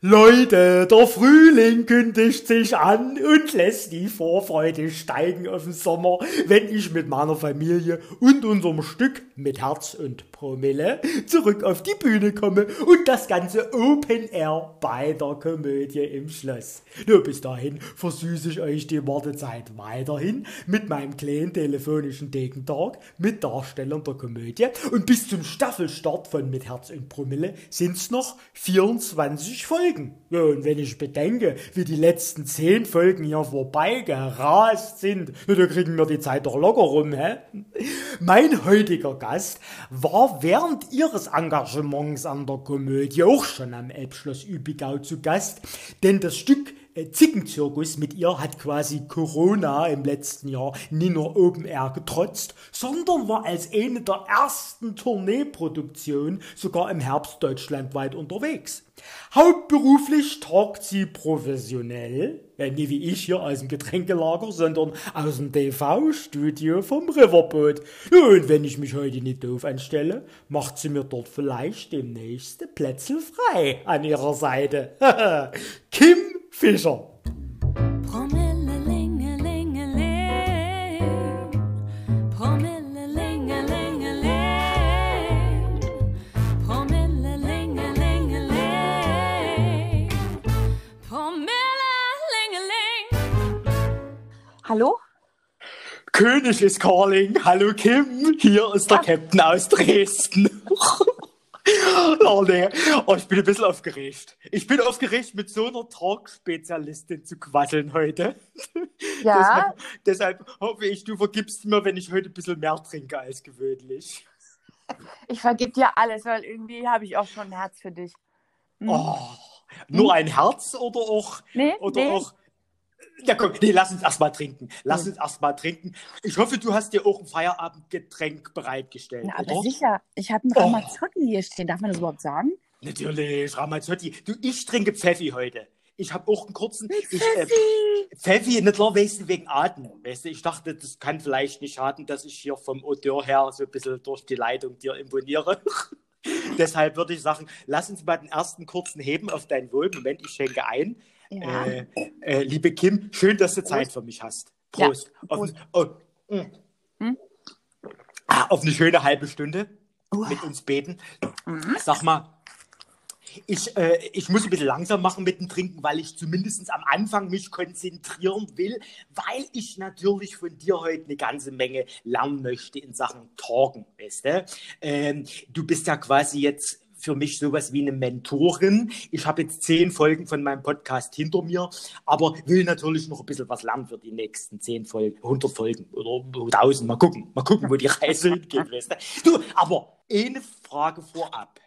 Leute, der Frühling kündigt sich an und lässt die Vorfreude steigen auf den Sommer, wenn ich mit meiner Familie und unserem Stück mit Herz und Promille zurück auf die Bühne komme und das ganze Open Air bei der Komödie im Schloss. Nur bis dahin versüße ich euch die Wartezeit weiterhin mit meinem kleinen telefonischen Degentag mit Darstellern der Komödie und bis zum Staffelstart von Mit Herz und Promille sind's noch 24 Folgen. Und wenn ich bedenke, wie die letzten zehn Folgen hier vorbeigerast sind, da kriegen wir die Zeit doch locker rum, hä? Mein heutiger Gast war während ihres Engagements an der Komödie auch schon am Elbschloss Übigau zu Gast, denn das Stück äh, Zickenzirkus mit ihr hat quasi Corona im letzten Jahr nie nur Open Air getrotzt, sondern war als eine der ersten Tourneeproduktionen sogar im Herbst deutschlandweit unterwegs. Hauptberuflich tagt sie professionell, äh, nie wie ich hier aus dem Getränkelager, sondern aus dem TV-Studio vom Riverboat. Und wenn ich mich heute nicht doof anstelle, macht sie mir dort vielleicht demnächst Plätze frei an ihrer Seite. Kim Fischer. Hallo? König ist calling. Hallo Kim, hier ist der Captain aus Dresden. oh nee, oh, ich bin ein bisschen aufgeregt. Ich bin aufgeregt, mit so einer Talk-Spezialistin zu quasseln heute. Ja. deshalb, deshalb hoffe ich, du vergibst mir, wenn ich heute ein bisschen mehr trinke als gewöhnlich. Ich vergib dir alles, weil irgendwie habe ich auch schon ein Herz für dich. Hm. Oh, nur ein Herz oder auch, nee, oder nee. auch ja, komm, nee, lass uns erstmal trinken. Lass uns erstmal trinken. Ich hoffe, du hast dir auch ein Feierabendgetränk bereitgestellt. Na, aber oder? sicher, ich habe einen Oh. Ramazzotti hier stehen. Darf man das überhaupt sagen? Natürlich, Ramazzotti. Du, ich trinke Pfeffi heute. Ich habe auch einen kurzen. Ich, äh, Pfeffi. Pfeffi, nicht klar, weißt du, wegen Atmen. Weißt du, ich dachte, das kann vielleicht nicht schaden, dass ich hier vom Odeur her so ein bisschen durch die Leitung dir imponiere. Deshalb würde ich sagen, lass uns mal den ersten kurzen heben auf dein Wohl. Moment, ich schenke ein. Ja. Äh, äh, liebe Kim, schön, dass du Zeit für mich hast. Prost. Ja, Auf, Prost. oh, mm. Hm? Ah, auf eine schöne halbe Stunde Uh. mit uns beten. Mhm. Sag mal, ich, äh, ich muss ein bisschen langsam machen mit dem Trinken, weil ich zumindest am Anfang mich konzentrieren will, weil ich natürlich von dir heute eine ganze Menge lernen möchte in Sachen Talken, weißt du? Ähm, du bist ja quasi jetzt für mich sowas wie eine Mentorin. Ich habe jetzt zehn Folgen von meinem Podcast hinter mir, aber will natürlich noch ein bisschen was lernen für die nächsten zehn Folgen, 100 Folgen oder 1000. Mal gucken, mal gucken, wo die Reise hingeht. Weißt du? du, aber eine Frage vorab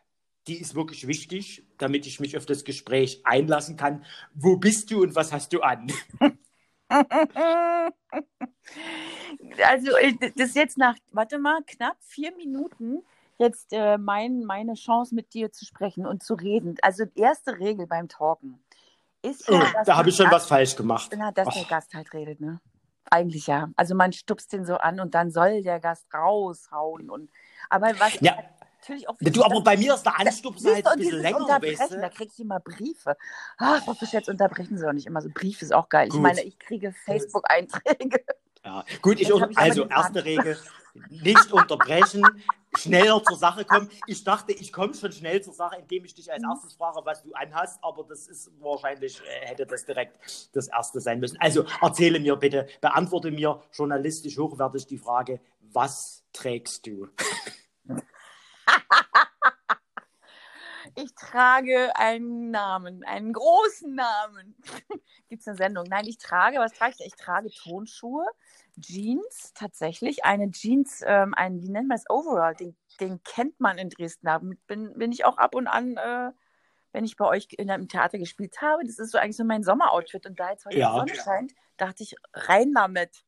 die ist wirklich wichtig, damit ich mich auf das Gespräch einlassen kann. Wo bist du und was hast du an? Also, ich- das ist jetzt nach, warte mal, knapp vier Minuten jetzt äh, mein, meine Chance mit dir zu sprechen und zu reden. Also, erste Regel beim Talken ist Oh, ja, dass da habe ich der schon was Gast- falsch gemacht. Na, dass der Och. Gast halt redet, ne? Eigentlich ja. Also man stupst den so an und dann soll der Gast raushauen. Und, aber was Ja. natürlich auch Du, aber bei mir ist der Anstups Siehst halt du, ein bisschen länger, weißt da du? krieg ich immer Briefe. Ach, Frau Fischer, jetzt unterbrechen Sie doch nicht immer so. Brief ist auch geil. Ich Gut. meine, ich kriege Facebook-Einträge. Ja, gut, ich, ich also erste. Regel, nicht unterbrechen, schneller zur Sache kommen. Ich dachte, ich komme schon schnell zur Sache, indem ich dich Mhm. als erstes frage, was du anhast, aber das ist wahrscheinlich, äh, hätte das direkt das erste sein müssen. Also erzähle mir bitte, beantworte mir journalistisch hochwertig die Frage, was trägst du? Ich trage einen Namen, einen großen Namen. Gibt es eine Sendung? Nein, ich trage, was trage ich? Ich trage Tonschuhe, Jeans, tatsächlich. Eine Jeans, ähm, ein, wie nennt man das, Overall, den, den kennt man in Dresden. Da bin, bin ich auch ab und an, äh, wenn ich bei euch in einem Theater gespielt habe. Das ist so eigentlich so mein Sommeroutfit. Und da jetzt heute Ja. die Sonne scheint, dachte ich, rein damit.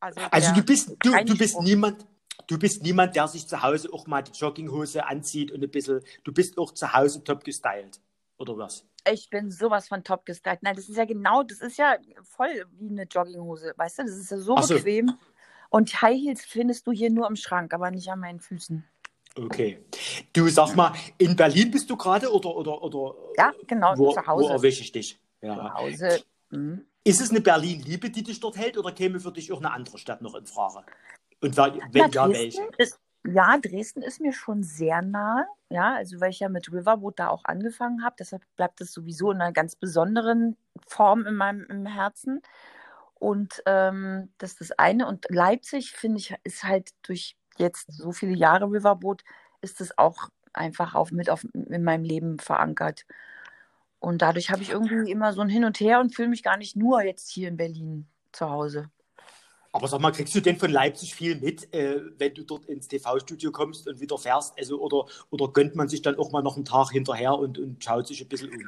Also, Also du bist, du, du bist niemand, du bist niemand, der sich zu Hause auch mal die Jogginghose anzieht und ein bisschen, du bist auch zu Hause top gestylt, oder was? Ich bin sowas von top gestylt. Nein, das ist ja genau, das ist ja voll wie eine Jogginghose. Weißt du, das ist ja so so. bequem. Und High Heels findest du hier nur im Schrank, aber nicht an meinen Füßen. Okay. Du sag mal, in Berlin bist du gerade oder, oder, oder Ja, genau, wo, zu Hause. wo erwische ich dich? Zu Ja. Hause. Mhm. Ist es eine Berlin-Liebe, die dich dort hält oder käme für dich auch eine andere Stadt noch in Frage? Und wa- Na, wenn ja, welche? ist, ja, Dresden ist mir schon sehr nahe. Ja, also weil ich ja mit Riverboat da auch angefangen habe. Deshalb bleibt es sowieso in einer ganz besonderen Form in meinem im Herzen. Und ähm, das ist das eine. Und Leipzig, finde ich, ist halt durch jetzt so viele Jahre Riverboat, ist es auch einfach auf, mit auf, in meinem Leben verankert. Und dadurch habe ich irgendwie immer so ein Hin und Her und fühle mich gar nicht nur jetzt hier in Berlin zu Hause. Aber sag mal, kriegst du denn von Leipzig viel mit, äh, wenn du dort ins TV-Studio kommst und wieder fährst? Also, oder, oder gönnt man sich dann auch mal noch einen Tag hinterher und, und schaut sich ein bisschen um?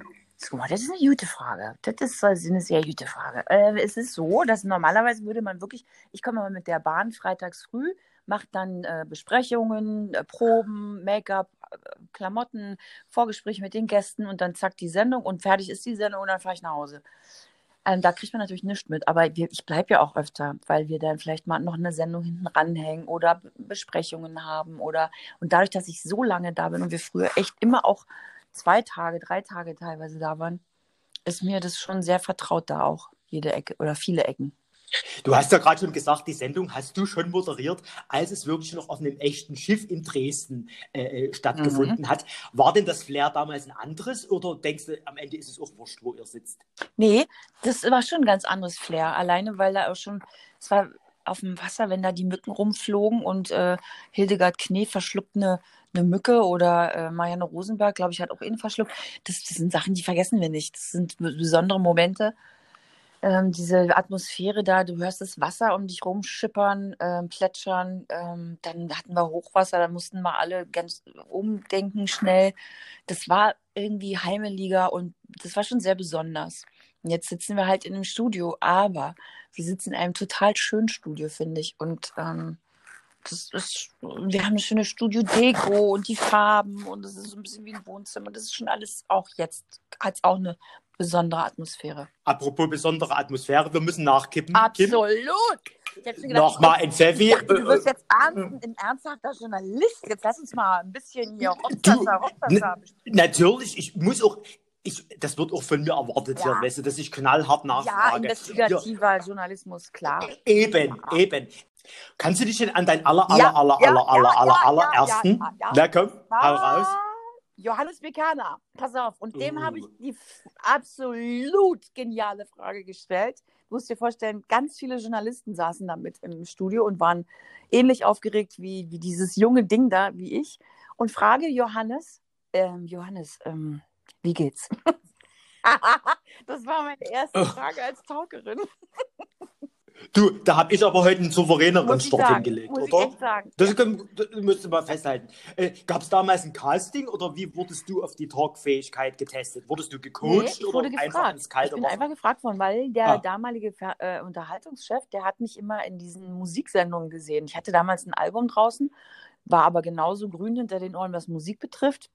Guck mal, das ist eine gute Frage. Das ist eine sehr gute Frage. Äh, es ist so, dass normalerweise würde man wirklich, ich komme mal mit der Bahn freitags früh, mache dann äh, Besprechungen, äh, Proben, Make-up, äh, Klamotten, Vorgespräche mit den Gästen und dann zack die Sendung und fertig ist die Sendung und dann fahre ich nach Hause. Ähm, da kriegt man natürlich nichts mit, aber wir, ich bleibe ja auch öfter, weil wir dann vielleicht mal noch eine Sendung hinten ranhängen oder Besprechungen haben oder und dadurch, dass ich so lange da bin und wir früher echt immer auch zwei Tage, drei Tage teilweise da waren, ist mir das schon sehr vertraut da auch, jede Ecke oder viele Ecken. Du hast ja gerade schon gesagt, die Sendung hast du schon moderiert, als es wirklich noch auf einem echten Schiff in Dresden äh, äh, stattgefunden hat. War denn das Flair damals ein anderes oder denkst du, am Ende ist es auch wurscht, wo ihr sitzt? Nee, das war schon ein ganz anderes Flair. Alleine, weil da auch schon, es war auf dem Wasser, wenn da die Mücken rumflogen und äh, Hildegard Knee verschluckt eine, eine Mücke oder äh, Marianne Rosenberg, glaube ich, hat auch ihn verschluckt. Das, das sind Sachen, die vergessen wir nicht. Das sind be- besondere Momente. Ähm, diese Atmosphäre da, du hörst das Wasser um dich rumschippern, ähm, plätschern. Ähm, dann hatten wir Hochwasser, da mussten wir alle ganz umdenken schnell. Das war irgendwie Heimeliga und das war schon sehr besonders. Und jetzt sitzen wir halt in einem Studio, aber wir sitzen in einem total schönen Studio, finde ich. Und ähm, das ist, wir haben eine schöne Studio-Deko und die Farben und es ist so ein bisschen wie ein Wohnzimmer. Das ist schon alles auch jetzt, hat auch eine besondere Atmosphäre. Apropos besondere Atmosphäre, wir müssen nachkippen. Absolut! Gedacht, Nochmal ein Pfeffi. dachte, du wirst jetzt ernst, ein ernsthafter Journalist. Jetzt lass uns mal ein bisschen hier Hochwasser, Hochwasser äh, natürlich, ich muss auch, ich, das wird auch von mir erwartet Ja. hier, weißt du, dass ich knallhart Ja, nachfrage. investigativer Journalismus, klar. Eben, Ja. eben. Kannst du dich denn an dein aller, aller, Ja, aller, ja, aller, ja, aller, ja, aller, ja, allerersten? ja, ja. Na komm, hau raus. Johannes Bekaner, pass auf. Und dem Uh. habe ich die f- absolut geniale Frage gestellt. Du musst dir vorstellen, ganz viele Journalisten saßen da mit im Studio und waren ähnlich aufgeregt wie, wie dieses junge Ding da, wie ich. Und frage Johannes, ähm, Johannes, ähm, wie geht's? das war meine erste Oh. Frage als Talkerin. Du, da habe ich aber heute einen souveräneren ich Start sagen, hingelegt, muss ich oder? echt sagen. Das, können- das müsst ihr mal festhalten. Äh, Gab es damals ein Casting oder wie wurdest du auf die Talkfähigkeit getestet? Wurdest du Nee, gecoacht ich oder wurde einfach gefragt. ins kalte ich bin Wasser? einfach gefragt worden, weil der Ah. damalige Ver äh, Unterhaltungschef, der hat mich immer in diesen Musiksendungen gesehen. Ich hatte damals ein Album draußen, war aber genauso grün hinter den Ohren, was Musik betrifft.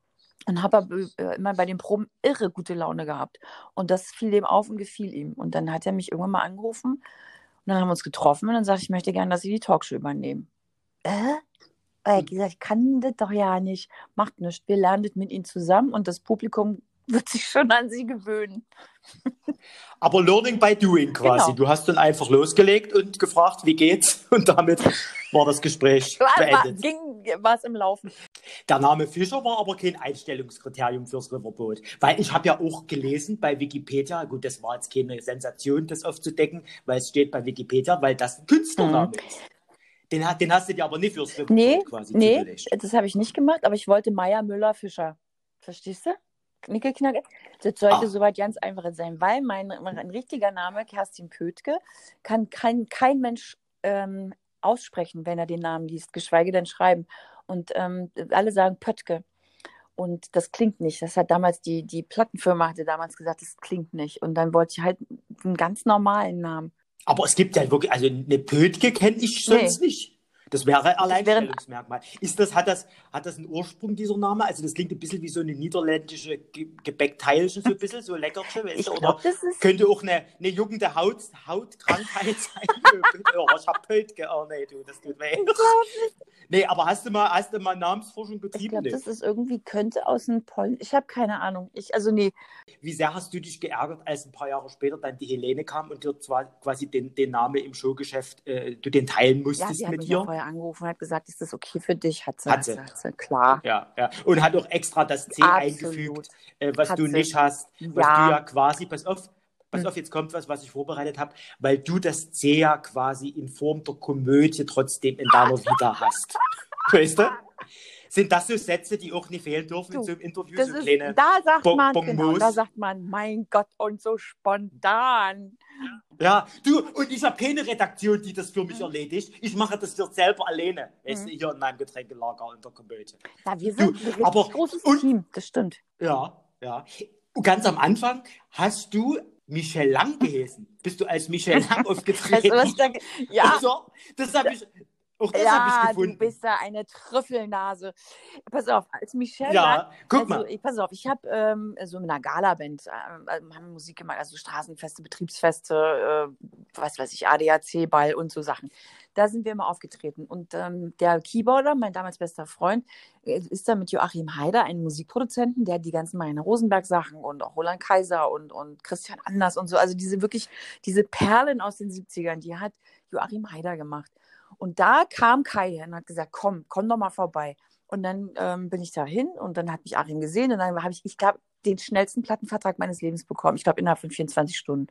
Und habe aber äh, immer bei den Proben irre gute Laune gehabt. Und das fiel dem auf und gefiel ihm. Und dann hat er mich irgendwann mal angerufen und dann haben wir uns getroffen und dann sagte ich, ich möchte gerne, dass Sie die Talkshow übernehmen. Äh? Er hat gesagt, ich kann das doch ja nicht. Macht nichts. Wir lernen das mit Ihnen zusammen und das Publikum wird sich schon an Sie gewöhnen. Aber Learning by Doing quasi. Genau. Du hast dann einfach losgelegt und gefragt, wie geht's? Und damit war das Gespräch War, beendet. ging, war es im Laufen. Der Name Fischer war aber kein Einstellungskriterium fürs Riverboat. Weil ich habe ja auch gelesen bei Wikipedia, gut, das war jetzt keine Sensation, das aufzudecken, weil es steht bei Wikipedia, weil das ein Künstlername ist. Den, den hast du dir aber nicht fürs Riverboat Nee, quasi nee, zugelegt. das habe ich nicht gemacht, aber ich wollte Meier Müller Fischer. Verstehst du? Nickelknacke. Das sollte Ah. soweit ganz einfach sein, weil mein, mein richtiger Name, Kerstin Pötke, kann kein, kein Mensch ähm, aussprechen, wenn er den Namen liest, geschweige denn schreiben. Und ähm, alle sagen Pöttke. Und das klingt nicht. Das hat damals die, die Plattenfirma hatte damals gesagt, das klingt nicht. Und dann wollte ich halt einen ganz normalen Namen. Aber es gibt ja wirklich, also eine Pötke kenne ich sonst nicht. Das wäre Alleinstellungsmerkmal. Ist das, hat, das, hat das einen Ursprung, dieser Name? Also das klingt ein bisschen wie so eine niederländische Ge Gebäckteilchen, so ein bisschen, so Leckerchen. Ich Oder glaub, das ist- könnte auch eine, eine juckende Haut, Hautkrankheit sein. oh, ich hab Pölt oh nee, du, das tut weh. Nee, aber hast du mal, hast du mal Namensforschung Ich betrieben? glaube, Nee. das ist irgendwie, könnte aus dem Poln. Ich habe keine Ahnung. Ich, also nee, Wie sehr hast du dich geärgert, als ein paar Jahre später dann die Helene kam und dir zwar quasi den, den Namen im Showgeschäft, äh, du den teilen ja, musstest hat mit ja ihr? Vorher angerufen und hat gesagt, ist das okay für dich? Hat sie, Hat sie. Hat sie klar. Ja, ja. Und hat auch extra das C Absolut. eingefügt, äh, was Hat du sie. nicht hast. Was Ja. du ja quasi, pass auf, pass Hm. auf, jetzt kommt was, was ich vorbereitet habe, weil du das C ja quasi in Form der Komödie trotzdem in deiner Vita hast. Weißt du? Sind das so Sätze, die auch nicht fehlen dürfen in Du, so einem Interview? Das so ist, kleine da sagt Bon- man, genau, da sagt man, mein Gott, und so spontan. Ja, du, und ich habe keine Redaktion, die das für mich erledigt. Ich mache das jetzt selber alleine. Weißt du, hier in meinem Getränkelager in der Komödie. Ja, wir Du, sind ein richtig aber- großes und- Team, das stimmt. Ja, ja. Und ganz am Anfang hast du Michel Lang geheißen. Bist du als Michel Lang Weißt aufgetreten? du, da, ja, Also, das habe ich, auch das habe ja, ich du gefunden. bist da eine Trüffelnase. Pass auf, als Michelle ja, sagt, guck also, mal. Ich, pass auf, ich habe ähm, so mit einer Galaband, äh, haben Musik gemacht, also Straßenfeste, Betriebsfeste, äh, was weiß ich, ADAC-Ball und so Sachen. Da sind wir immer aufgetreten. Und ähm, der Keyboarder, mein damals bester Freund, äh, ist da mit Joachim Haider, einem Musikproduzenten, der die ganzen Marina Rosenberg-Sachen und auch Roland Kaiser und, und Christian Anders und so, also diese wirklich, diese Perlen aus den 70ern, die hat Joachim Haider gemacht. Und da kam Kai und hat gesagt, komm, komm doch mal vorbei. Und dann ähm, bin ich da hin und dann hat mich Achim gesehen und dann habe ich, ich glaube, den schnellsten Plattenvertrag meines Lebens bekommen. Ich glaube, innerhalb von 24 Stunden.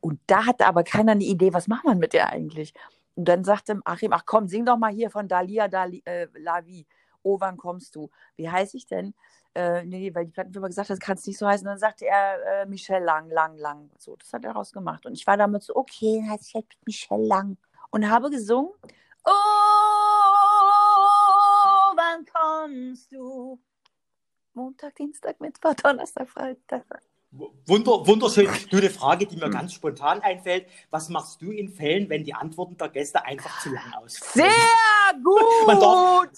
Und da hatte aber keiner eine Idee, was macht man mit der eigentlich? Und dann sagte Achim, ach komm, sing doch mal hier von Dalia Dali, äh, La Vie. Oh, wann kommst du? Wie heiße ich denn? Äh, nee, weil die Plattenfirma gesagt hat, das kann es nicht so heißen. Und dann sagte er äh, Michel Lang, Lang, Lang. So, das hat er rausgemacht. Und ich war damit so, okay, dann heißt ich halt Michel Lang. Und habe gesungen, oh, wann kommst du? Montag, Dienstag, Mittwoch, Donnerstag, Freitag. Wunder, wunderschön. Du, eine Frage, die mir Hm. ganz spontan einfällt. Was machst du in Fällen, wenn die Antworten der Gäste einfach zu lang ausfallen? Sehr gut! Man darf-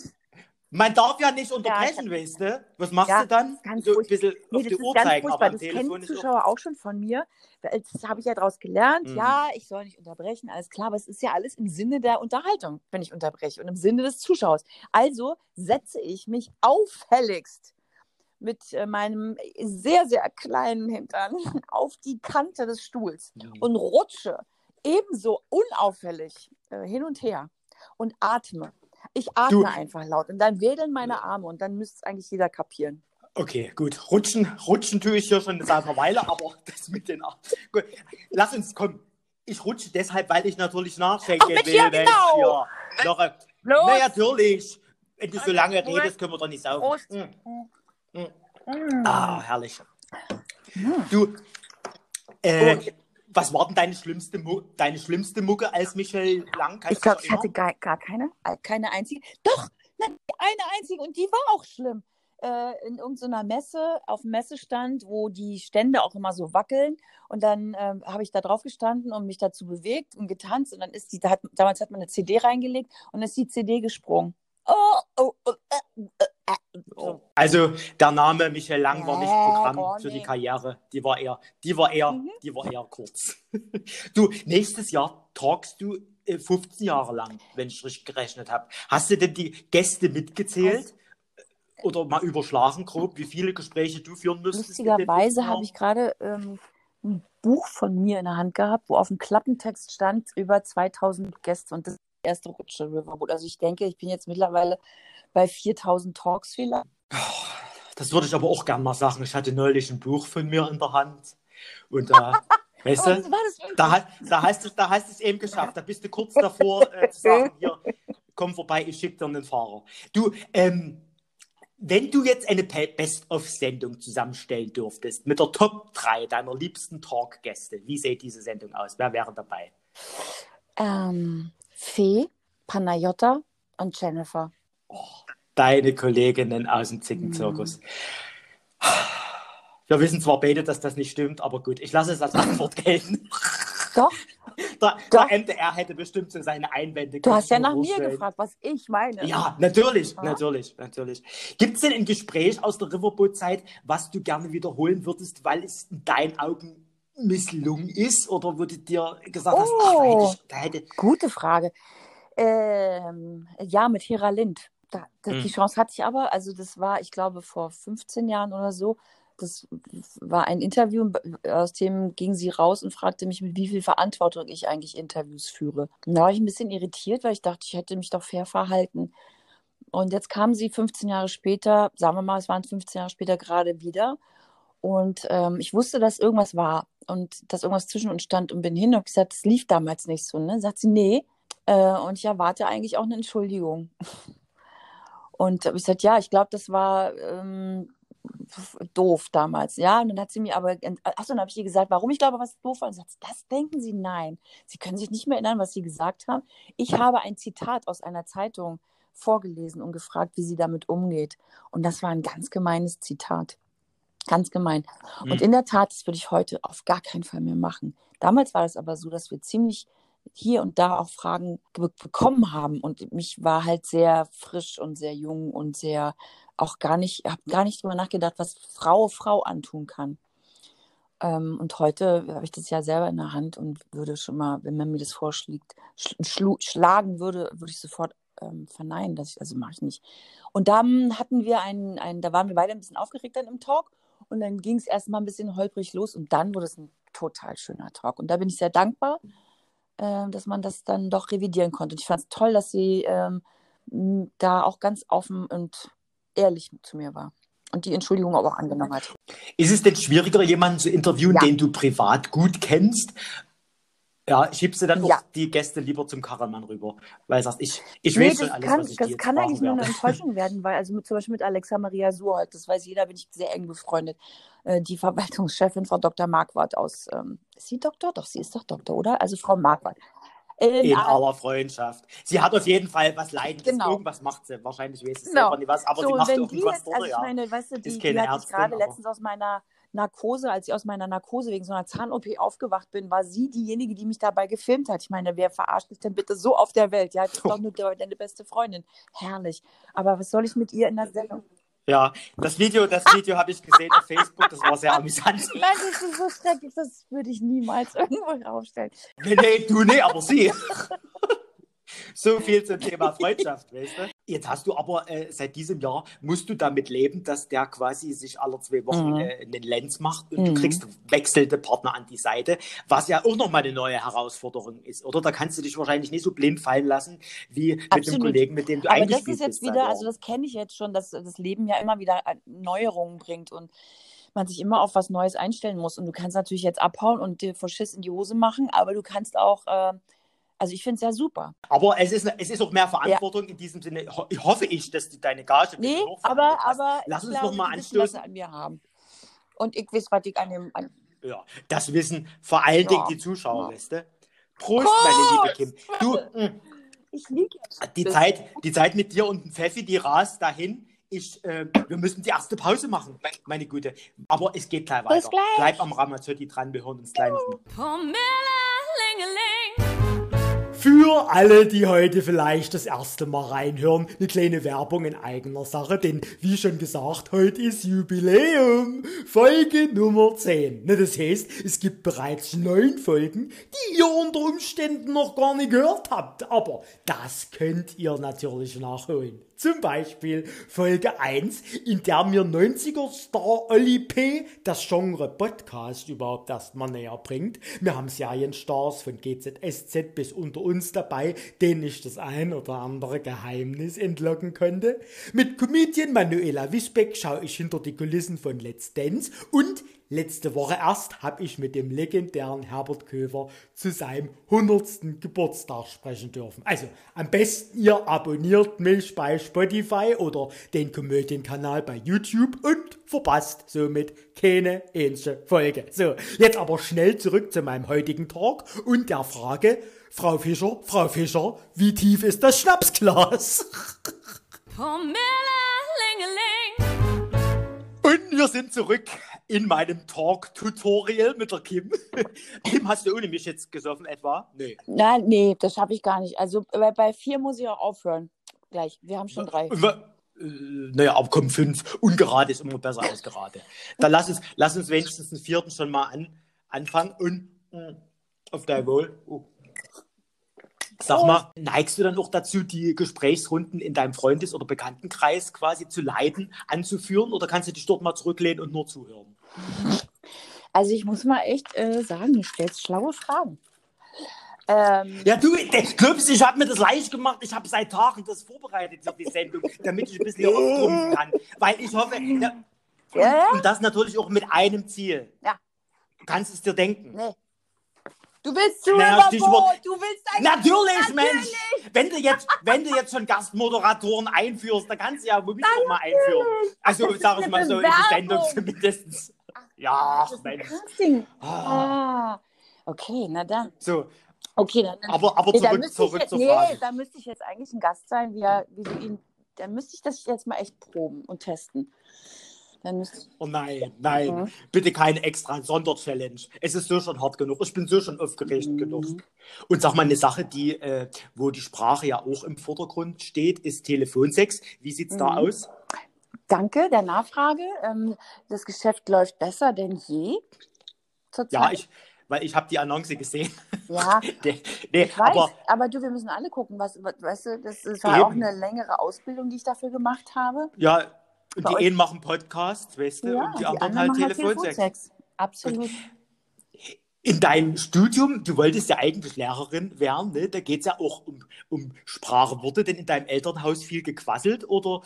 Man darf ja nicht unterbrechen, weißt du? Was machst Ja, du dann? ganz so ein bisschen Nee, auf das die ist Uhr ganz zeigen, aber furchtbar. am Das kennen auch... Zuschauer auch schon von mir. Das habe ich ja daraus gelernt. Mhm. Ja, ich soll nicht unterbrechen, alles klar, aber es ist ja alles im Sinne der Unterhaltung, wenn ich unterbreche und im Sinne des Zuschauers. Also setze ich mich auffälligst mit äh, meinem sehr, sehr kleinen Hintern auf die Kante des Stuhls und rutsche ebenso unauffällig äh, hin und her und atme. Ich atme Du- einfach laut und dann wedeln meine Arme und dann müsste es eigentlich jeder kapieren. Okay, gut. Rutschen, rutschen tue ich hier schon seit einer Weile, aber das mit den Armen. Gut, lass uns kommen. Ich rutsche deshalb, weil ich natürlich nachschenken will. ja, Mensch, genau. Noch, Los! na natürlich. Wenn du so lange redest, können wir doch nicht saufen. Prost. Mm. Mm. Ah, herrlich. Mm. Du, äh. Was war denn deine schlimmste, Mu deine schlimmste Mucke als Michel Lang? Kannst Ich glaube, ich hatte gar, gar keine, äh, keine einzige. Doch, eine einzige und die war auch schlimm. Äh, in irgendeiner Messe, auf dem Messestand, wo die Stände auch immer so wackeln. Und dann ähm, habe ich da drauf gestanden und mich dazu bewegt und getanzt. Und dann ist die, da hat, damals hat man eine CD reingelegt und ist die CD gesprungen. Oh, oh, oh, äh, äh, äh. So. Also der Name Michel Lang war nicht Programm für die. Karriere. Die war eher, die war eher, Mhm. die war eher kurz. Du, nächstes Jahr talkst du äh, 15 Jahre lang, wenn ich richtig gerechnet habe. Hast du denn die Gäste mitgezählt? Oder mal überschlagen grob, wie viele Gespräche du führen müsstest? Lustigerweise 15 habe ich gerade ähm, ein Buch von mir in der Hand gehabt, wo auf dem Klappentext stand über 2000 Gäste und das erste Rutsche Riverboat. Also ich denke, ich bin jetzt mittlerweile bei 4000 Talks vielleicht. Das würde ich aber auch gern mal sagen. Ich hatte neulich ein Buch von mir in der Hand. Und da, weißt du, da, da, hast du, da hast du es eben geschafft. Da bist du kurz davor äh, zu sagen, hier, komm vorbei, ich schicke dir einen Fahrer. Du, ähm, wenn du jetzt eine Best-of-Sendung zusammenstellen dürftest mit der Top 3 deiner liebsten Talk-Gäste, wie sähe diese Sendung aus? Wer wäre dabei? Ähm, Fee, Panayota und Jennifer. Deine Kolleginnen aus dem Zickenzirkus. Wir wissen zwar beide, dass das nicht stimmt, aber gut, ich lasse es als Antwort gelten. Doch, der, der MDR hätte bestimmt so seine Einwände. Du hast ja nach mir gefragt, was ich meine. Ja, natürlich, ja. natürlich, natürlich. Gibt es denn ein Gespräch aus der Riverboat-Zeit, was du gerne wiederholen würdest, weil es in deinen Augen misslungen ist? Oder wurde dir gesagt, oh, hast, ach, hätte ich, da hätte... gute Frage. Ähm, ja, mit Hera Lind. Da, da, hm. Die Chance hatte ich aber, also das war, ich glaube, vor 15 Jahren oder so. Das war ein Interview, aus dem ging sie raus und fragte mich, mit wie viel Verantwortung ich eigentlich Interviews führe. Und da war ich ein bisschen irritiert, weil ich dachte, ich hätte mich doch fair verhalten. Und jetzt kam sie 15 Jahre später, sagen wir mal, es waren 15 Jahre später gerade wieder. Und ähm, ich wusste, dass irgendwas war und dass irgendwas zwischen uns stand und bin hin und habe gesagt, es lief damals nicht so. Ne? Sagt sie, nee. Äh, und ich erwarte eigentlich auch eine Entschuldigung. Und ich gesagt, ja, ich glaube, das war ähm, doof damals. Ja, und dann hat sie mir aber, achso, dann habe ich ihr gesagt, warum ich glaube, was doof war. Und sie sagt, das denken Sie, nein. Sie können sich nicht mehr erinnern, was Sie gesagt haben. Ich habe ein Zitat aus einer Zeitung vorgelesen und gefragt, wie sie damit umgeht. Und das war ein ganz gemeines Zitat. Ganz gemein. Mhm. Und in der Tat, das würde ich heute auf gar keinen Fall mehr machen. Damals war es aber so, dass wir ziemlich hier und da auch Fragen bekommen haben. Und mich war halt sehr frisch und sehr jung und sehr auch gar nicht, habe gar nicht drüber nachgedacht, was Frau Frau antun kann. Ähm, und heute habe ich das ja selber in der Hand und würde schon mal, wenn man mir das vorschlägt, schl schlagen würde, würde ich sofort ähm, verneinen. Dass ich, also mache ich nicht. Und dann hatten wir einen, einen, da waren wir beide ein bisschen aufgeregt dann im Talk. Und dann ging es erstmal ein bisschen holprig los und dann wurde es ein total schöner Talk. Und da bin ich sehr dankbar, äh, dass man das dann doch revidieren konnte. Und ich fand es toll, dass sie ähm, da auch ganz offen und ehrlich zu mir war und die Entschuldigung aber auch angenommen hat. Ist es denn schwieriger, jemanden zu interviewen, ja. den du privat gut kennst? Ja, schiebst du dann ja. auch die Gäste lieber zum Karrenmann rüber, weil du sagst, ich, ich nee, weiß schon alles, kann, was ich Das kann eigentlich nur eine Enttäuschung werden, weil also mit, zum Beispiel mit Alexa Maria Suholt, das weiß jeder, bin ich sehr eng befreundet, äh, die Verwaltungschefin Frau Dr. Marquardt aus, ähm, ist sie Doktor? Doch, sie ist doch Doktor, oder? Also Frau Marquardt. In, in aller Freundschaft. Sie hat auf jeden Fall was Leiden. Genau. Irgendwas macht sie. Wahrscheinlich weiß sie genau. selber nicht was, aber so, sie macht irgendwas jetzt, also ich meine, weißt du, die, die hatte ich gerade letztens aus meiner Narkose, als ich aus meiner Narkose wegen so einer Zahn-OP aufgewacht bin, war sie diejenige, die mich dabei gefilmt hat. Ich meine, wer verarscht mich denn bitte so auf der Welt? Ja, das ist doch nur deine beste Freundin. Herrlich. Aber was soll ich mit ihr in der Sendung? Ja, das Video, das Video habe ich gesehen auf Facebook, das war sehr amüsant. Nein, das ist so schrecklich, das würde ich niemals irgendwo raufstellen. Nee, nee, du nee, aber sie. so viel zum Thema Freundschaft, weißt du? Jetzt hast du aber äh, seit diesem Jahr, musst du damit leben, dass der quasi sich alle zwei Wochen mhm. äh, einen Lens macht und mhm. du kriegst wechselnde Partner an die Seite, was ja auch nochmal eine neue Herausforderung ist, oder? Da kannst du dich wahrscheinlich nicht so blind fallen lassen, wie Absolut. mit dem Kollegen, mit dem du aber eigentlich das ist jetzt wieder, also das kenne ich jetzt schon, dass das Leben ja immer wieder äh, Neuerungen bringt und man sich immer auf was Neues einstellen muss. Und du kannst natürlich jetzt abhauen und dir vor Schiss in die Hose machen, aber du kannst auch äh, also ich finde es ja super. Aber es ist, es ist auch mehr Verantwortung ja. in diesem Sinne. Ich hoffe ich, dass du deine Gage Nee, aber, aber lass uns noch mal anstoßen. an mir haben. Und ich weiß, was ich an dem. An ja, das wissen vor allen ja. Dingen die Zuschauer, ja. weißt du? Prost, Prost, meine liebe Kim. Du, ich liege die Zeit, die Zeit mit dir und dem Pfeffi, die rast dahin. Ich, äh, wir müssen die erste Pause machen, meine Gute. Aber es geht gleich weiter. Bleib am Ramazzotti dran, wir hören uns gleich noch mal. Für alle, die heute vielleicht das erste Mal reinhören, eine kleine Werbung in eigener Sache, denn wie schon gesagt, heute ist Jubiläum, Folge Nummer 10. Ne, das heißt, es gibt bereits neun Folgen, die ihr unter Umständen noch gar nicht gehört habt, aber das könnt ihr natürlich nachholen. Zum Beispiel Folge 1, in der mir 90er-Star Olli P. das Genre Podcast überhaupt erstmal näher bringt. Wir haben Serienstars von GZSZ bis unter uns dabei, denen ich das ein oder andere Geheimnis entlocken konnte. Mit Comedian Manuela Wisbeck schaue ich hinter die Kulissen von Let's Dance und Letzte Woche erst habe ich mit dem legendären Herbert Köfer zu seinem 100. Geburtstag sprechen dürfen. Also am besten ihr abonniert mich bei Spotify oder den Komödienkanal bei YouTube und verpasst somit keine einzige Folge. So, jetzt aber schnell zurück zu meinem heutigen Talk und der Frage, Frau Fischer, Frau Fischer, wie tief ist das Schnapsglas? Und wir sind zurück in meinem Talk-Tutorial mit der Kim. Kim, hast du ohne mich jetzt gesoffen etwa? Nee. Nein, nee, das schaffe ich gar nicht. Also bei, bei vier muss ich auch aufhören. Gleich. Wir haben schon drei. Äh, naja, aber komm, fünf. Ungerade ist immer besser als gerade. Dann lass uns, lass uns wenigstens den vierten schon mal an, anfangen und mh, auf dein Wohl. Oh. Sag mal, neigst du dann auch dazu, die Gesprächsrunden in deinem Freundes- oder Bekanntenkreis quasi zu leiten, anzuführen oder kannst du dich dort mal zurücklehnen und nur zuhören? Also ich muss mal echt äh, sagen, du stellst schlaue Fragen. Ähm, ja, du, glaubst ich habe mir das leicht gemacht. Ich habe seit Tagen das vorbereitet für die Sendung, damit ich ein bisschen auftrumpfen kann. Weil ich hoffe, ja, ja, und das natürlich auch mit einem Ziel. Ja. Du kannst es dir denken. nee. Du willst zu Naja, Überbrot, Stichwort- du willst ein Natürlich, Mensch! Wenn du, jetzt, wenn du jetzt schon Gastmoderatoren einführst, dann kannst du ja mich auch mal einführen. Also, sag ich mal so, in die Sendung zumindest. Ja, Das ist Mensch. Casting. Ah, Ah. Okay, na dann. So, Okay, dann. aber, aber nee, zurück, zurück ich, zur nee, Frage. da müsste ich jetzt eigentlich ein Gast sein, wie, er, wie du ihn. Dann müsste ich das jetzt mal echt proben und testen. Dann müsste ich, Oh nein, nein, Mhm. bitte keine extra Sonderchallenge. Es ist so schon hart genug. Ich bin so schon aufgeregt Mhm. genug. Und sag mal, eine Sache, die, äh, wo die Sprache ja auch im Vordergrund steht, ist Telefonsex. Wie sieht's da Mhm. aus? Danke der Nachfrage. Ähm, das Geschäft läuft besser denn je. Zurzeit. Ja, ich, weil ich habe die Annonce gesehen. Ja, nee, nee, ich weiß. aber Aber, du, wir müssen alle gucken. Was, weißt du, das, das war auch Eben. eine längere Ausbildung, die ich dafür gemacht habe. ja, und Bei die euch- einen machen Podcast, weißt du, und die, anderen, halt machen Telefonsex. Absolut. In deinem Studium, du wolltest ja eigentlich Lehrerin werden, ne? da geht es ja auch um, um Sprache. Wurde denn in deinem Elternhaus viel gequasselt oder,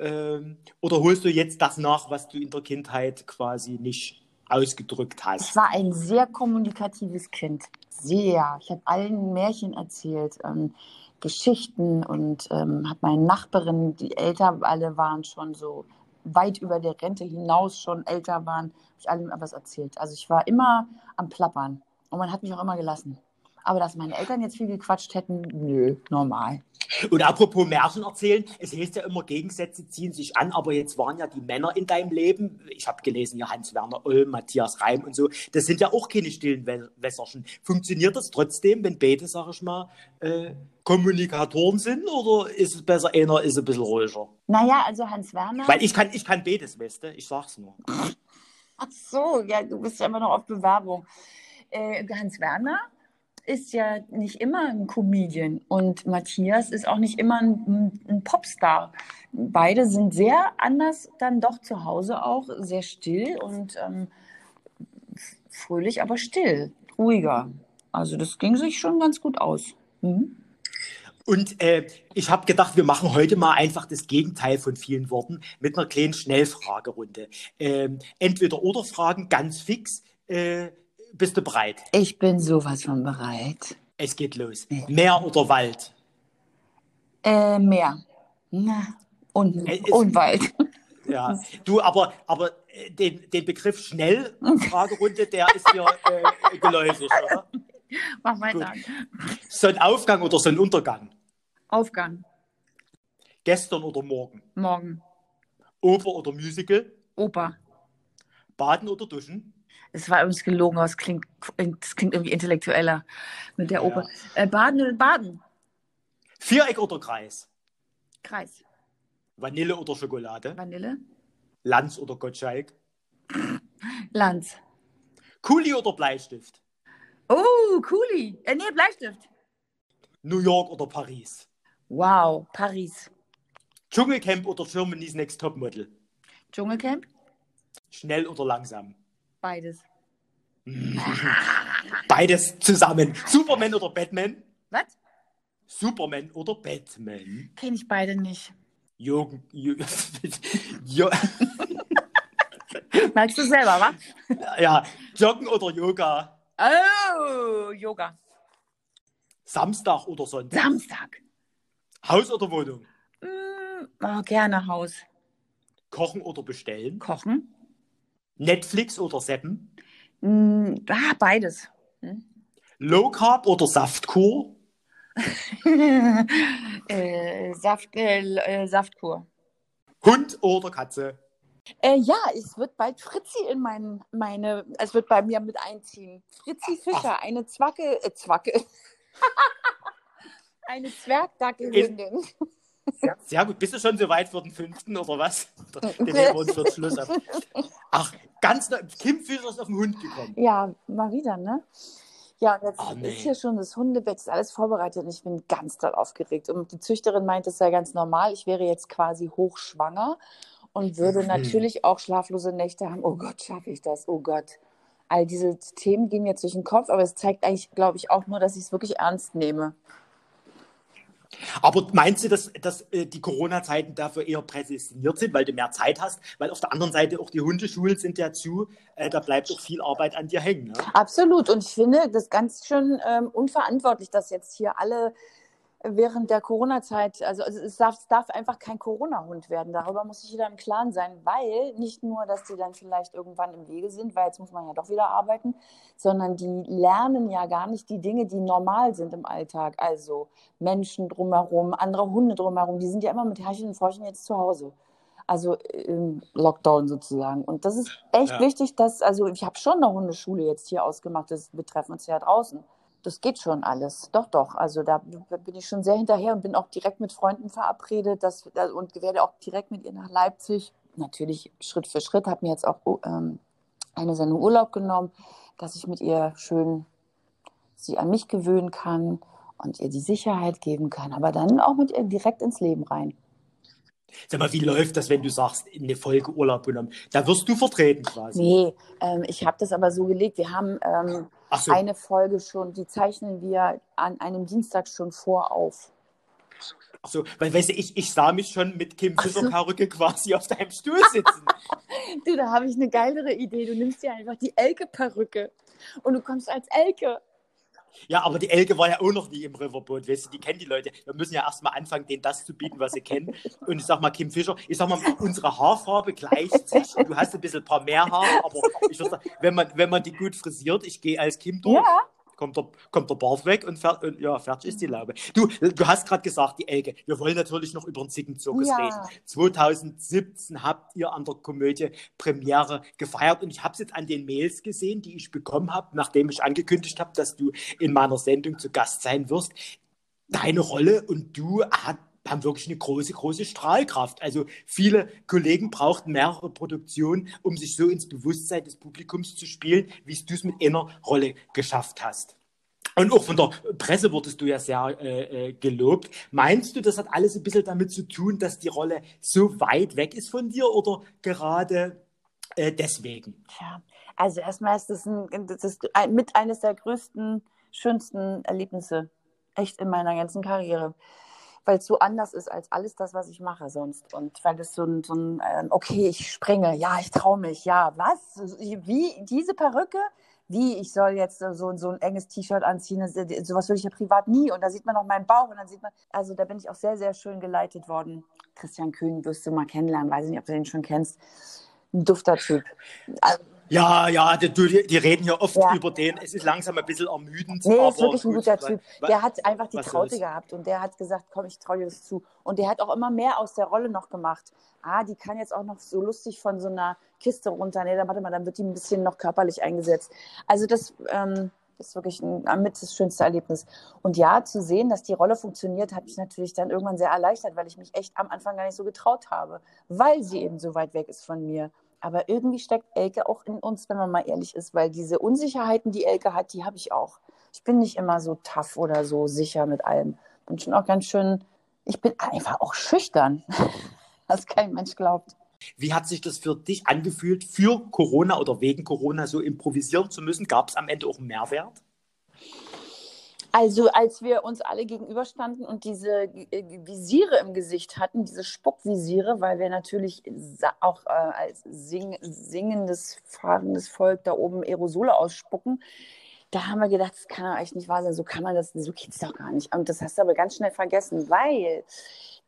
ähm, oder holst du jetzt das nach, was du in der Kindheit quasi nicht ausgedrückt Ich hast? war ein sehr kommunikatives Kind. Sehr. Ich habe allen Märchen erzählt, ähm, Geschichten und ähm, habe meinen Nachbarinnen, die älter alle waren, schon so weit über der Rente hinaus schon älter waren, habe ich allen was erzählt. Also ich war immer am Plappern und man hat mich auch immer gelassen. Aber dass meine Eltern jetzt viel gequatscht hätten, nö, normal. Und apropos Märchen erzählen, es heißt ja immer, Gegensätze ziehen sich an, aber jetzt waren ja die Männer in deinem Leben, ich habe gelesen, ja, Hans-Werner Olm, Matthias Reim und so, das sind ja auch keine stillen Wä- Wässerchen. Funktioniert das trotzdem, wenn beide, sag ich mal, äh, Kommunikatoren sind oder ist es besser, einer ist ein bisschen ruhiger? Naja, also Hans Werner. Weil ich kann, ich kann beides, weißt du, ich sag's nur. Ach so, ja, du bist ja immer noch auf Bewerbung. Äh, Hans Werner ist ja nicht immer ein Comedian und Matthias ist auch nicht immer ein, ein Popstar. Beide sind sehr anders dann doch zu Hause auch, sehr still und ähm, fröhlich, aber still, ruhiger. Also das ging sich schon ganz gut aus. Mhm. Und äh, ich habe gedacht, wir machen heute mal einfach das Gegenteil von vielen Worten mit einer kleinen Schnellfragerunde. Ähm, entweder oder Fragen ganz fix. Äh, bist du bereit? Ich bin sowas von bereit. Es geht los. Meer oder Wald? Äh, mehr. Na, und, Äh, ist- und Wald. Ja. Du, aber, aber äh, den, den Begriff Schnellfragerunde, der ist dir äh, geläufig, oder? Mach weiter. Sonnenaufgang oder Sonnenuntergang? Aufgang. Gestern oder morgen? Morgen. Oper oder Musical? Opa. Baden oder duschen? Es war übrigens gelogen, aber es klingt, es klingt irgendwie intellektueller mit der Ja. Oper. Äh, Baden, Baden. Viereck oder Kreis? Kreis. Vanille oder Schokolade? Vanille. Lanz oder Gottschalk? Lanz. Kuli oder Bleistift? Oh, Kuli. Äh, nee, Bleistift. New York oder Paris? Wow, Paris. Dschungelcamp oder Germany's Next Topmodel? Dschungelcamp. Schnell oder langsam? Beides. Beides zusammen. Superman oder Batman? Was? Superman oder Batman? Kenne ich beide nicht. Jürgen. Merkst du selber, wa? ja, Joggen oder Yoga? Oh, Yoga. Samstag oder Sonntag? Samstag. Haus oder Wohnung? Mm, oh, gerne Haus. Kochen oder bestellen? Kochen. Netflix oder Seppen? Mm, ah, beides. Hm? Low Carb oder Saftkur? äh, Saft, äh, äh, Saftkur. Hund oder Katze? Äh, ja, es wird bald Fritzi in mein, meine, es wird bei mir mit einziehen. Fritzi Fischer, eine Zwacke, äh, Zwacke. eine Zwergdackelhündin. Sehr, sehr, gut. Bist du schon so weit für den fünften oder was? Den nehmen wir uns für Schluss auf. Ach, ganz neu. Kim Fischer ist auf den Hund gekommen. Ja, mal wieder, ne? Ja, und jetzt Oh, nee. ist hier schon das Hundebett, ist alles vorbereitet und ich bin ganz doll aufgeregt. Und die Züchterin meint, es sei ganz normal. Ich wäre jetzt quasi hochschwanger und würde Mhm. natürlich auch schlaflose Nächte haben. Oh Gott, schaffe ich das? Oh Gott. All diese Themen gehen mir durch den Kopf, aber es zeigt eigentlich, glaube ich, auch nur, dass ich es wirklich ernst nehme. Aber meinst du, dass, dass äh, die Corona-Zeiten dafür eher prädestiniert sind, weil du mehr Zeit hast? Weil auf der anderen Seite auch die Hundeschulen sind ja zu, äh, da bleibt auch viel Arbeit an dir hängen. Ne? Absolut. Und ich finde das ganz schön ähm, unverantwortlich, dass jetzt hier alle während der Corona-Zeit, also es es darf, es darf einfach kein Corona-Hund werden. Darüber muss sich jeder im Klaren sein, weil nicht nur, dass die dann vielleicht irgendwann im Wege sind, weil jetzt muss man ja doch wieder arbeiten, sondern die lernen ja gar nicht die Dinge, die normal sind im Alltag. Also Menschen drumherum, andere Hunde drumherum, die sind ja immer mit Herrchen und Frauchen jetzt zu Hause. Also im Lockdown sozusagen. Und das ist echt Ja. wichtig, dass, also ich habe schon eine Hundeschule jetzt hier ausgemacht, das betreffen uns ja draußen. Das geht schon alles. Doch, doch. Also da bin ich schon sehr hinterher und bin auch direkt mit Freunden verabredet das, und werde auch direkt mit ihr nach Leipzig. Natürlich Schritt für Schritt. Habe mir jetzt auch oh, ähm, eine Sendung Urlaub genommen, dass ich mit ihr schön sie an mich gewöhnen kann und ihr die Sicherheit geben kann, aber dann auch mit ihr direkt ins Leben rein. Sag mal, wie läuft das, wenn du sagst, in eine Folge Urlaub genommen? Da wirst du vertreten quasi. Nee, ähm, ich habe das aber so gelegt. Wir haben ähm, so. eine Folge schon, die zeichnen wir an einem Dienstag schon vorauf. Ach so, weil weißt du, ich, ich sah mich schon mit Kim Ach so. Quasi auf deinem Stuhl sitzen. Du, da habe ich eine geilere Idee. Du nimmst dir einfach die Elke-Perücke und du kommst als Elke. Ja, aber die Elke war ja auch noch nie im Riverboot, weißt du, die kennen die Leute. Wir müssen ja erstmal anfangen, denen das zu bieten, was sie kennen. Und ich sag mal, Kim Fischer, ich sag mal, unsere Haarfarbe gleicht sich. Du hast ein bisschen ein paar mehr Haare, aber ich würde sagen, wenn man, wenn man die gut frisiert, ich gehe als Kim durch. Ja. Kommt der, kommt der Bart weg und, fer und ja, fertig ist die Laube. Du, du hast gerade gesagt, die Elke. Wir wollen natürlich noch über den Zickenzirkus Ja. reden. 2017 habt ihr an der Komödie Premiere gefeiert und ich habe es jetzt an den Mails gesehen, die ich bekommen habe, nachdem ich angekündigt habe, dass du in meiner Sendung zu Gast sein wirst. Deine Rolle und du hat, haben wirklich eine große, große Strahlkraft. Also viele Kollegen brauchten mehrere Produktionen, um sich so ins Bewusstsein des Publikums zu spielen, wie du es mit einer Rolle geschafft hast. Und auch von der Presse wurdest du ja sehr äh, äh, gelobt. Meinst du, das hat alles ein bisschen damit zu tun, dass die Rolle so weit weg ist von dir oder gerade äh, deswegen? Tja, also erstmal ist das, ein, das ist ein, mit eines der größten, schönsten Erlebnisse echt in meiner ganzen Karriere. Weil es so anders ist als alles das, was ich mache sonst. Und weil es so ein, so ein ähm, okay, ich springe, ja, ich traue mich, ja, was? Wie, diese Perücke? Wie, ich soll jetzt so, so ein enges T-Shirt anziehen, das, sowas würde ich ja privat nie. Und da sieht man noch meinen Bauch und dann sieht man, also da bin ich auch sehr, sehr schön geleitet worden. Christian Kühn wirst du mal kennenlernen, weiß ich nicht, ob du den schon kennst. Ein dufter Typ. Also, Ja, ja, die, die, reden ja oft Ja. über den. Es ist langsam ein bisschen ermüdend. Nee, aber ist wirklich ein gut, guter Typ. Der hat einfach die Traute soll's. gehabt und der hat gesagt, komm, ich traue dir das zu. Und der hat auch immer mehr aus der Rolle noch gemacht. Ah, die kann jetzt auch noch so lustig von so einer Kiste runter. Nee, dann warte mal, dann wird die ein bisschen noch körperlich eingesetzt. Also das ähm, ist wirklich ein, mit das schönste Erlebnis. Und ja, zu sehen, dass die Rolle funktioniert, hat mich natürlich dann irgendwann sehr erleichtert, weil ich mich echt am Anfang gar nicht so getraut habe, weil sie eben so weit weg ist von mir. Aber irgendwie steckt Elke auch in uns, wenn man mal ehrlich ist, weil diese Unsicherheiten, die Elke hat, die habe ich auch. Ich bin nicht immer so tough oder so sicher mit allem. Bin schon auch ganz schön, ich bin einfach auch schüchtern, was kein Mensch glaubt. Wie hat sich das für dich angefühlt, für Corona oder wegen Corona so improvisieren zu müssen? Gab es am Ende auch einen Mehrwert? Also als wir uns alle gegenüberstanden und diese äh, Visiere im Gesicht hatten, diese Spuckvisiere, weil wir natürlich auch äh, als sing singendes, fahrendes Volk da oben Aerosole ausspucken, da haben wir gedacht, das kann doch eigentlich nicht wahr sein, so kann man das, so geht's doch gar nicht. Und das hast du aber ganz schnell vergessen, weil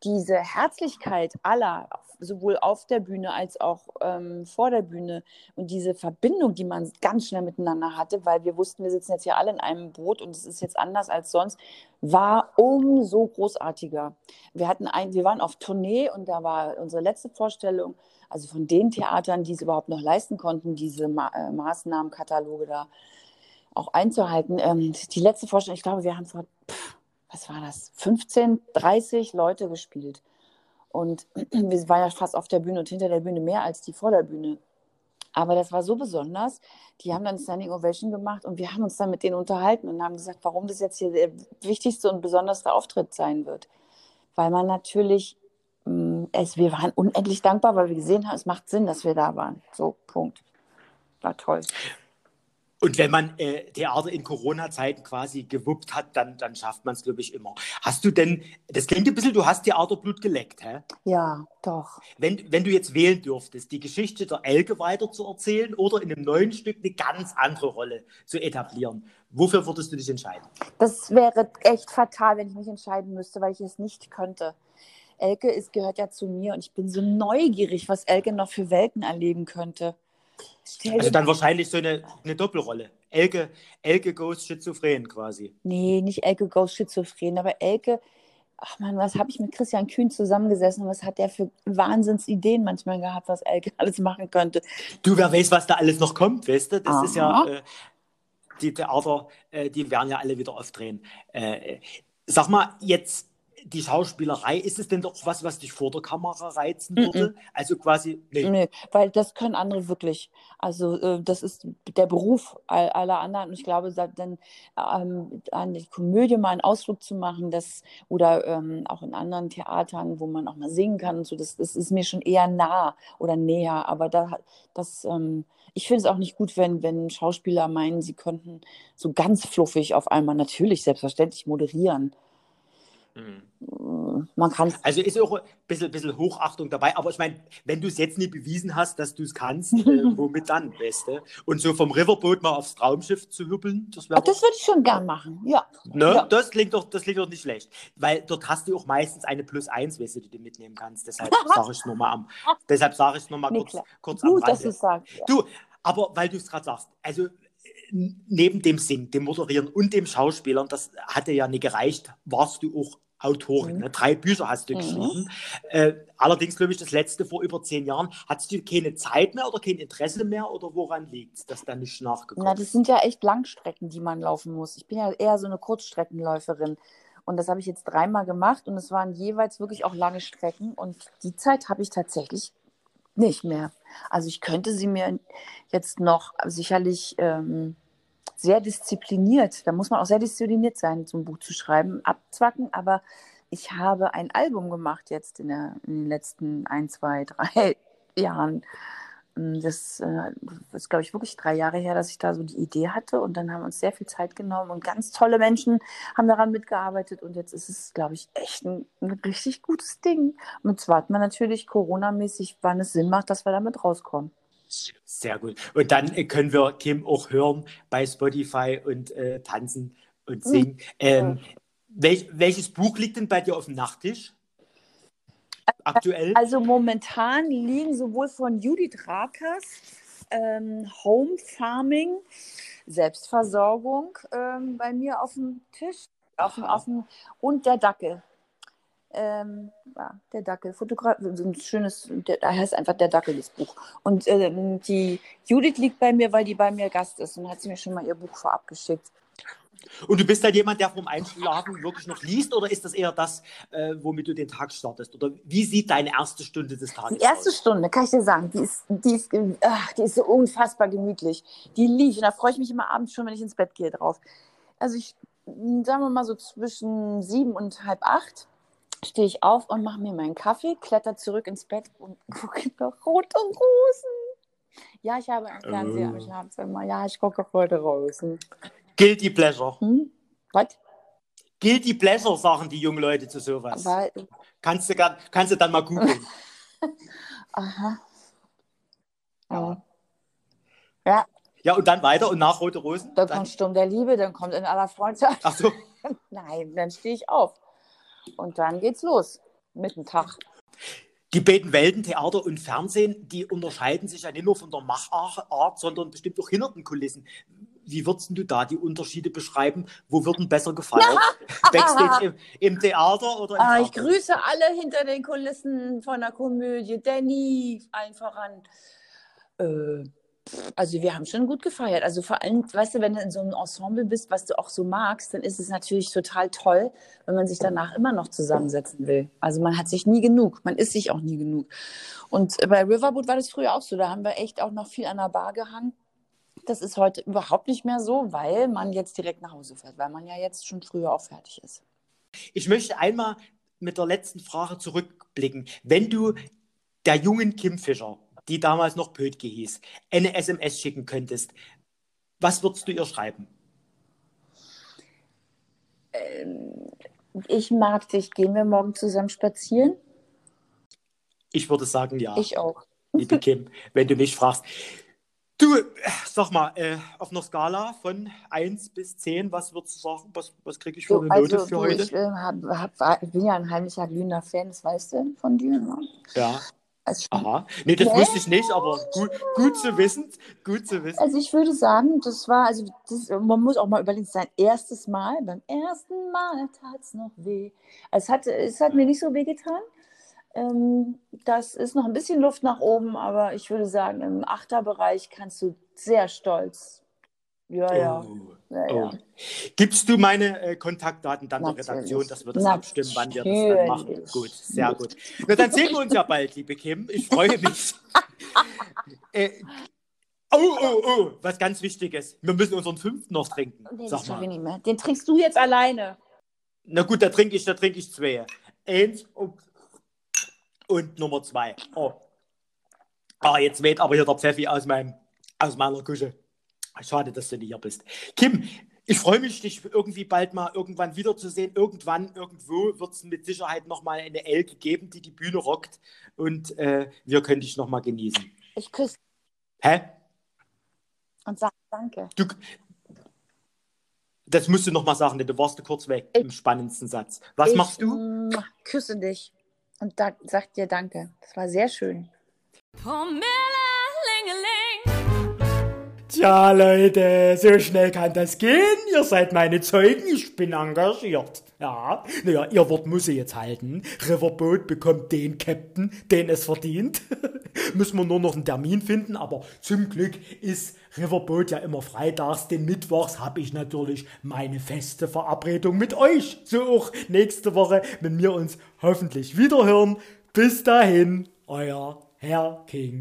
diese Herzlichkeit aller, sowohl auf der Bühne als auch ähm, vor der Bühne und diese Verbindung, die man ganz schnell miteinander hatte, weil wir wussten, wir sitzen jetzt hier alle in einem Boot und es ist jetzt anders als sonst, war umso großartiger. Wir hatten ein, wir waren auf Tournee und da war unsere letzte Vorstellung Also von den Theatern, die es überhaupt noch leisten konnten, diese Ma äh, Maßnahmenkataloge da auch einzuhalten. Ähm, die letzte Vorstellung, ich glaube, wir haben vor, pff, was war das, 15, 30 Leute gespielt. Und wir waren ja fast auf der Bühne und hinter der Bühne mehr als die vor der Bühne. Aber das war so besonders. Die haben dann Standing Ovation gemacht und wir haben uns dann mit denen unterhalten und haben gesagt, warum das jetzt hier der wichtigste und besonderste Auftritt sein wird. Weil man natürlich, mm, es, wir waren unendlich dankbar, weil wir gesehen haben, es macht Sinn, dass wir da waren. So, Punkt. War toll. Und wenn man äh, Theater in Corona-Zeiten quasi gewuppt hat, dann, dann schafft man es, glaube ich, immer. Hast du denn, das klingt ein bisschen, du hast Theaterblut geleckt, hä? Ja, doch. Wenn, wenn du jetzt wählen dürftest, die Geschichte der Elke weiter zu erzählen oder in einem neuen Stück eine ganz andere Rolle zu etablieren, wofür würdest du dich entscheiden? Das wäre echt fatal, wenn ich mich entscheiden müsste, weil ich es nicht könnte. Elke ist, gehört ja zu mir und ich bin so neugierig, was Elke noch für Welten erleben könnte. Also dann wahrscheinlich so eine, eine Doppelrolle. Elke, Elke goes schizophren quasi. Nee, nicht Elke goes schizophren, aber Elke, ach man, was habe ich mit Christian Kühn zusammengesessen und was hat der für Wahnsinnsideen manchmal gehabt, was Elke alles machen könnte. Du, wer weiß, was da alles noch kommt, weißt du? Das Aha. ist ja, äh, die Theater, äh, die werden ja alle wieder aufdrehen. Äh, sag mal, jetzt die Schauspielerei, ist es denn doch was, was dich vor der Kamera reizen würde? Mm -mm. Also quasi, nee. nee. weil das können andere wirklich. Also äh, das ist der Beruf aller anderen. Und ich glaube, dann ähm, an die Komödie mal einen Ausflug zu machen, das oder ähm, auch in anderen Theatern, wo man auch mal singen kann und so, das, das ist mir schon eher nah oder näher. Aber da, das, ähm, ich finde es auch nicht gut, wenn, wenn Schauspieler meinen, sie könnten so ganz fluffig auf einmal natürlich selbstverständlich moderieren. Mhm. Man kann Also ist auch ein bisschen, bisschen Hochachtung dabei, aber ich meine, wenn du es jetzt nicht bewiesen hast, dass du es kannst, äh, womit dann, Beste? Und so vom Riverboot mal aufs Traumschiff zu hüppeln, das wäre. Das würde ich schon gern machen, ja. Ne? Ja. Das, klingt doch, das klingt doch nicht schlecht. Weil dort hast du auch meistens eine Plus 1 Weste, die du mitnehmen kannst. Deshalb sage ich es nochmal am. Deshalb sage ich es nochmal kurz, kurz Gut, am Rande. dass du sagst. Ja. Du, aber weil du es gerade sagst, also neben dem Singen, dem Moderieren und dem Schauspielern, das hatte ja nicht gereicht, warst du auch Autorin. Mhm. Ne? Drei Bücher hast du mhm. geschrieben. Äh, allerdings, glaube ich, das letzte vor über zehn Jahren. Hattest du keine Zeit mehr oder kein Interesse mehr oder woran liegt es, dass da nicht nachgekommen Na, das sind ja echt Langstrecken, die man laufen muss. Ich bin ja eher so eine Kurzstreckenläuferin. Und das habe ich jetzt dreimal gemacht und es waren jeweils wirklich auch lange Strecken. Und die Zeit habe ich tatsächlich nicht mehr. Also ich könnte sie mir jetzt noch sicherlich ähm, sehr diszipliniert, da muss man auch sehr diszipliniert sein, so ein Buch zu schreiben, abzwacken, aber ich habe ein Album gemacht jetzt in, der, in den letzten ein, zwei, drei Jahren. Mm, das äh, ist, glaube ich, wirklich drei Jahre her, dass ich da so die Idee hatte. Und dann haben wir uns sehr viel Zeit genommen und ganz tolle Menschen haben daran mitgearbeitet. Und jetzt ist es, glaube ich, echt ein, ein richtig gutes Ding. Und jetzt warten wir natürlich Corona-mäßig, wann es Sinn macht, dass wir damit rauskommen. Sehr gut. Und dann äh, können wir Kim auch hören bei Spotify und äh, tanzen und hm. singen. Ähm, welch, welches Buch liegt denn bei dir auf dem Nachttisch? Aktuell? Also momentan liegen sowohl von Judith Rakers ähm, Home Farming, Selbstversorgung ähm, bei mir auf dem Tisch. Auf dem, auf dem, und der Dackel. Ähm, ja, der Dackel, Fotograf, so ein schönes, der, da heißt einfach der Dackel, das Buch. Und ähm, die Judith liegt bei mir, weil die bei mir Gast ist und hat sie mir schon mal ihr Buch vorab geschickt. Und du bist dann jemand, der vom Einschlafen wirklich noch liest oder ist das eher das, äh, womit du den Tag startest? Oder wie sieht deine erste Stunde des Tages aus? Die erste aus? Stunde, kann ich dir sagen, die ist, die, ist, ach, die ist so unfassbar gemütlich. Die liegt und da freue ich mich immer abends schon, wenn ich ins Bett gehe drauf. Also ich, sagen wir mal so zwischen sieben und halb acht stehe ich auf und mache mir meinen Kaffee, kletter zurück ins Bett und gucke noch Rote Rosen. Ja, ich habe einen Fernseher im. Schlafzimmer. Ja, ich gucke Rote Rosen. Guilty Pleasure. Hm? Was? Guilty Pleasure sagen die jungen Leute zu sowas. Weil, kannst, du, kannst du dann mal googeln. Aha. Ja. ja. Ja, und dann weiter und nach Rote Rosen? Dann, dann kommt Sturm der Liebe, dann kommt in aller Freundschaft. Ach so. Nein, dann stehe ich auf. Und dann geht's los mit dem Tag. Die beiden Welten, Theater und Fernsehen, die unterscheiden sich ja nicht nur von der Machart, sondern bestimmt auch hinter den Kulissen. wie würdest du da die Unterschiede beschreiben? Wo würden besser gefeiert? Backstage im, im, Theater oder im ah, Ich grüße alle hinter den Kulissen von der Komödie. Danny, allen voran. Äh, also wir haben schon gut gefeiert. Also vor allem, weißt du, wenn du in so einem Ensemble bist, was du auch so magst, dann ist es natürlich total toll, wenn man sich danach immer noch zusammensetzen will. Also man hat sich nie genug, man ist sich auch nie genug. Und bei Riverboot war das früher auch so. Da haben wir echt auch noch viel an der Bar gehangen. Das ist heute überhaupt nicht mehr so, weil man jetzt direkt nach Hause fährt, weil man ja jetzt schon früher auch fertig ist. Ich möchte einmal mit der letzten Frage zurückblicken. Wenn du der jungen Kim Fischer die damals noch Pötke hieß, eine SMS schicken könntest, was würdest du ihr schreiben? Ähm, ich mag dich. Gehen wir morgen zusammen spazieren? Ich würde sagen, ja. Ich auch. Liebe Kim, wenn du mich fragst. Du, sag mal, äh, auf einer Skala von 1 bis 10, was würdest du sagen? Was, was kriege ich für eine Note also, für du, heute? Ich, äh, hab, hab, bin ja ein heimlicher glühender Fan, das weißt du von dir. Ne? Ja. Also Aha, nee, das wusste ich nicht, aber gut, gut zu wissen, gut zu wissen. Also ich würde sagen, das war, also das, man muss auch mal überlegen, sein erstes Mal, beim ersten Mal tat es noch weh. Also es hat, es hat mir nicht so weh getan. Ähm, das ist noch ein bisschen Luft nach oben, aber ich würde sagen, im Achterbereich kannst du sehr stolz ja, ja. Oh. ja, oh. Gibst du meine äh, Kontaktdaten dann Natürlich. der Redaktion, dass wir das Natürlich. abstimmen, wann wir das dann machen? Gut, sehr gut. Na, dann sehen wir uns ja bald, liebe Kim. Ich freue mich. äh, oh, oh, oh, was ganz Wichtiges. Wir müssen unseren fünften noch trinken. Den Sag mal. Nicht mehr. Den trinkst du jetzt alleine. Na gut, da trinke ich, da trinke ich zwei. Eins und, und Nummer zwei. Oh. Ah, jetzt weht aber hier der Pfeffi aus, meinem, aus meiner Küche. Schade, dass du nicht hier bist. Kim, ich freue mich, dich irgendwie bald mal irgendwann wiederzusehen. Irgendwann, irgendwo wird es mit Sicherheit nochmal eine Elke geben, die die Bühne rockt und äh, wir können dich nochmal genießen. Ich küsse. Hä? Und sag danke. Du, das musst du nochmal sagen, denn du warst kurz weg ich, im spannendsten Satz. Was ich, machst du? Küsse dich und da, sag dir danke. Das war sehr schön. Pomelo. Tja, Leute, so schnell kann das gehen. Ihr seid meine Zeugen, ich bin engagiert. Ja, naja, ihr Wort muss ich jetzt halten. Riverboat bekommt den Captain, den es verdient. Müssen wir nur noch einen Termin finden, aber zum Glück ist Riverboat ja immer freitags. Den Mittwochs habe ich natürlich meine feste Verabredung mit euch. So auch nächste Woche, wenn wir uns hoffentlich wiederhören. Bis dahin, euer Herr King.